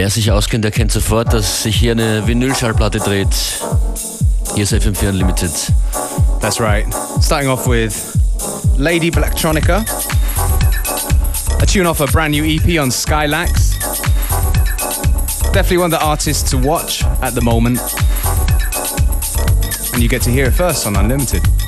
Wer sich auskennt, der kennt sofort, dass sich hier eine Vinylschallplatte dreht. Hier ist FM4 Unlimited. That's right. Starting off with Lady Blacktronica, a tune off a brand new EP on Skylax. Definitely one of the artists to watch at the moment. And you get to hear it first on Unlimited.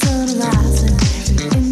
sun rising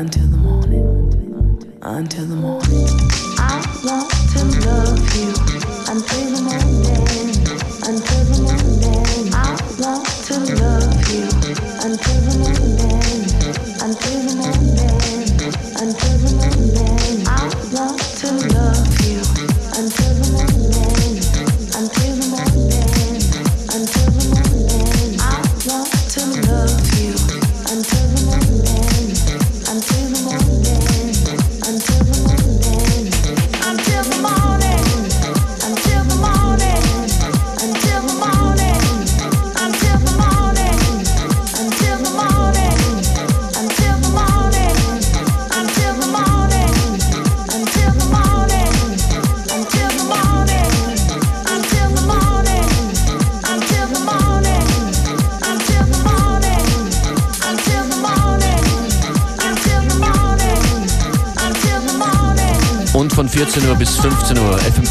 14 Uhr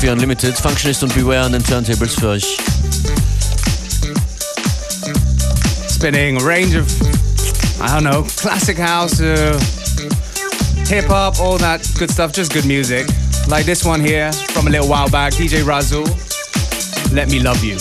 FM4 Unlimited, Functionist und Beware an den Turntables für euch. Spinning a range of, I don't know, classic house, uh, hip hop, all that good stuff, just good music. Like this one here from a little while back, DJ Razul, Let Me Love You.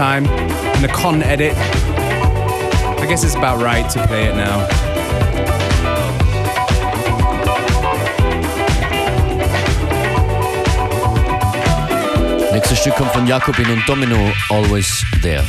Summertime in the Con edit. I guess it's about right to play it now. Nächstes Stück kommt von Jakobin und Domino, Always There.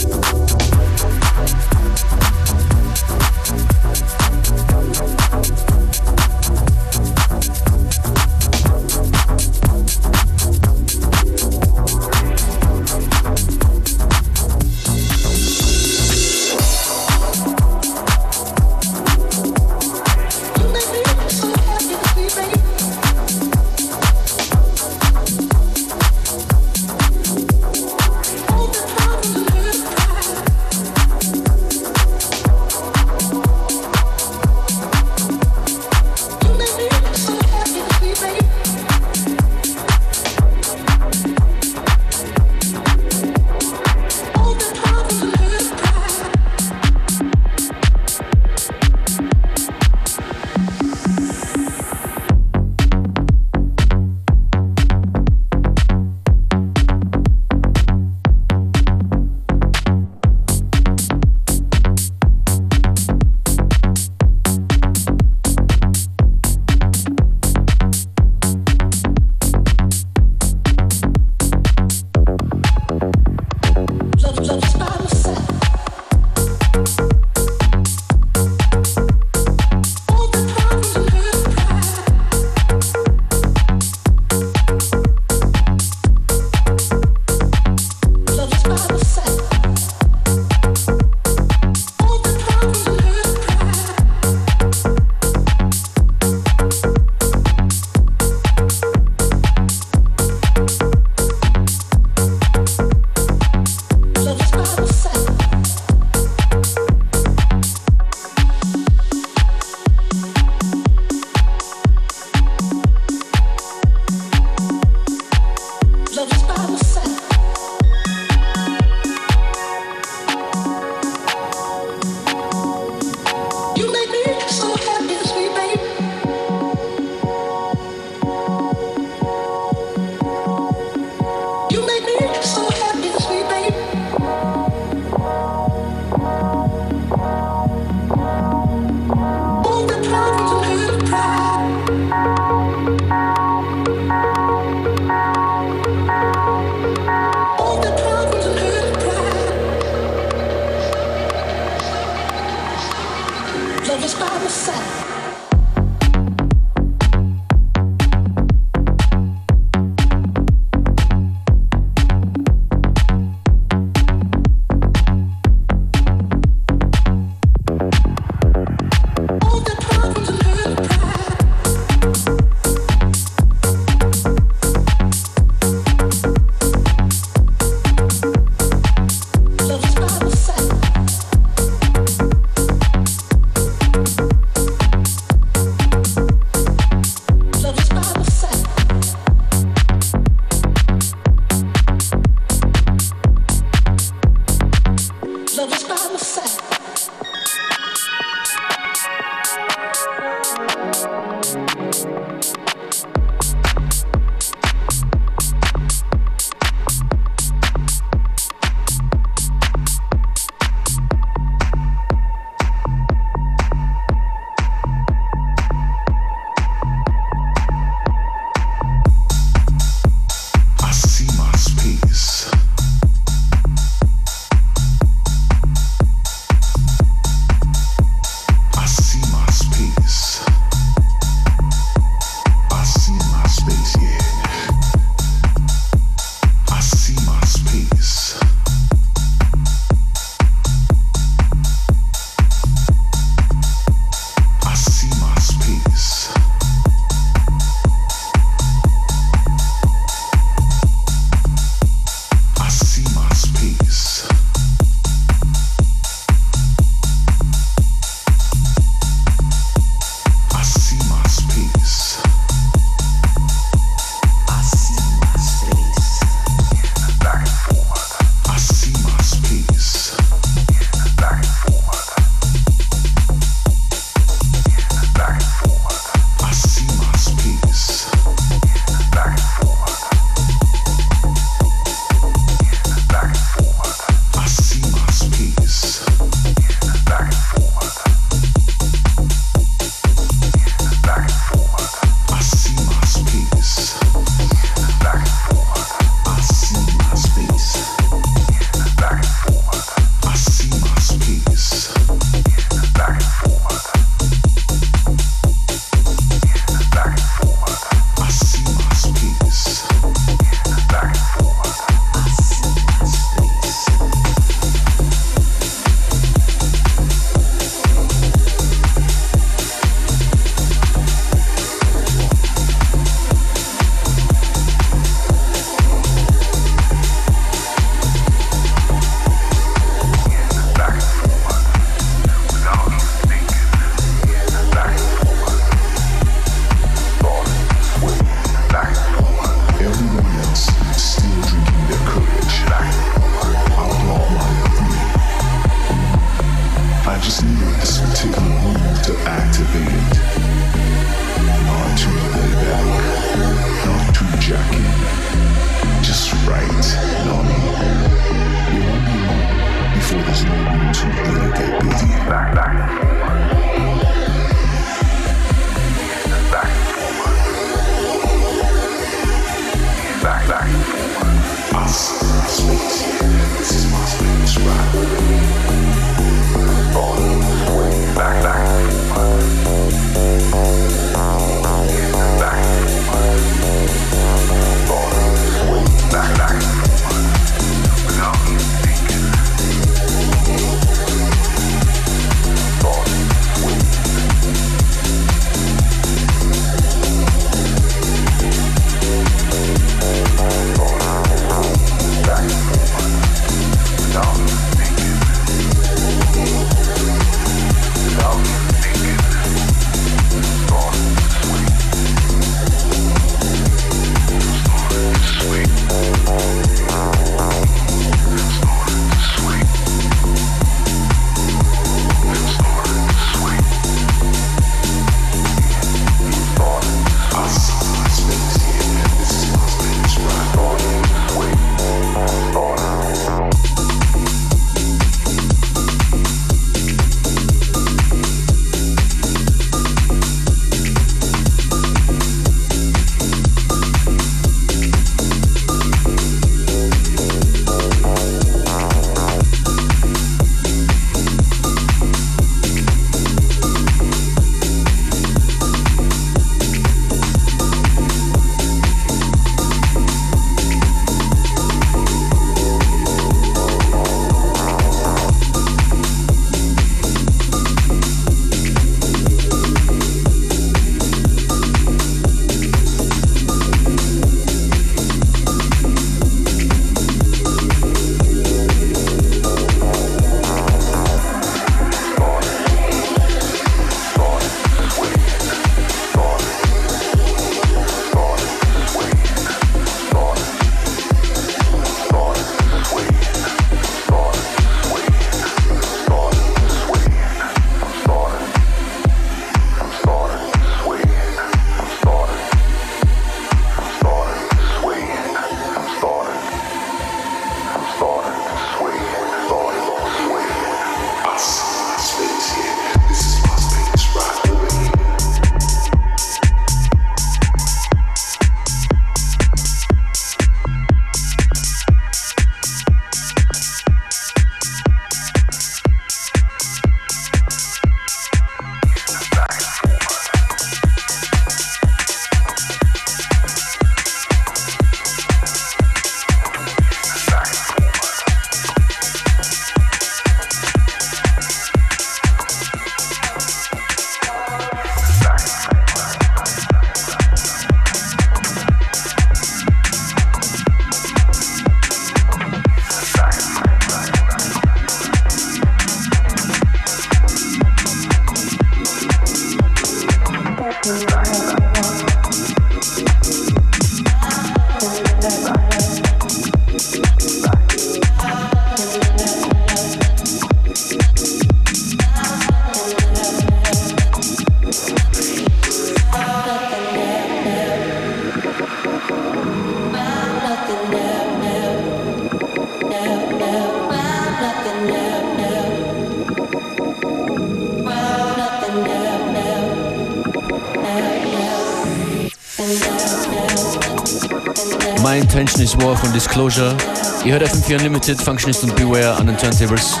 Intention is War von Disclosure. Ihr hört FM4 Unlimited, Functionist und Beware an den Turntables.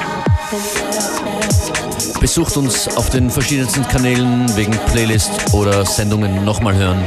Besucht uns auf den verschiedensten Kanälen wegen Playlist oder Sendungen nochmal hören.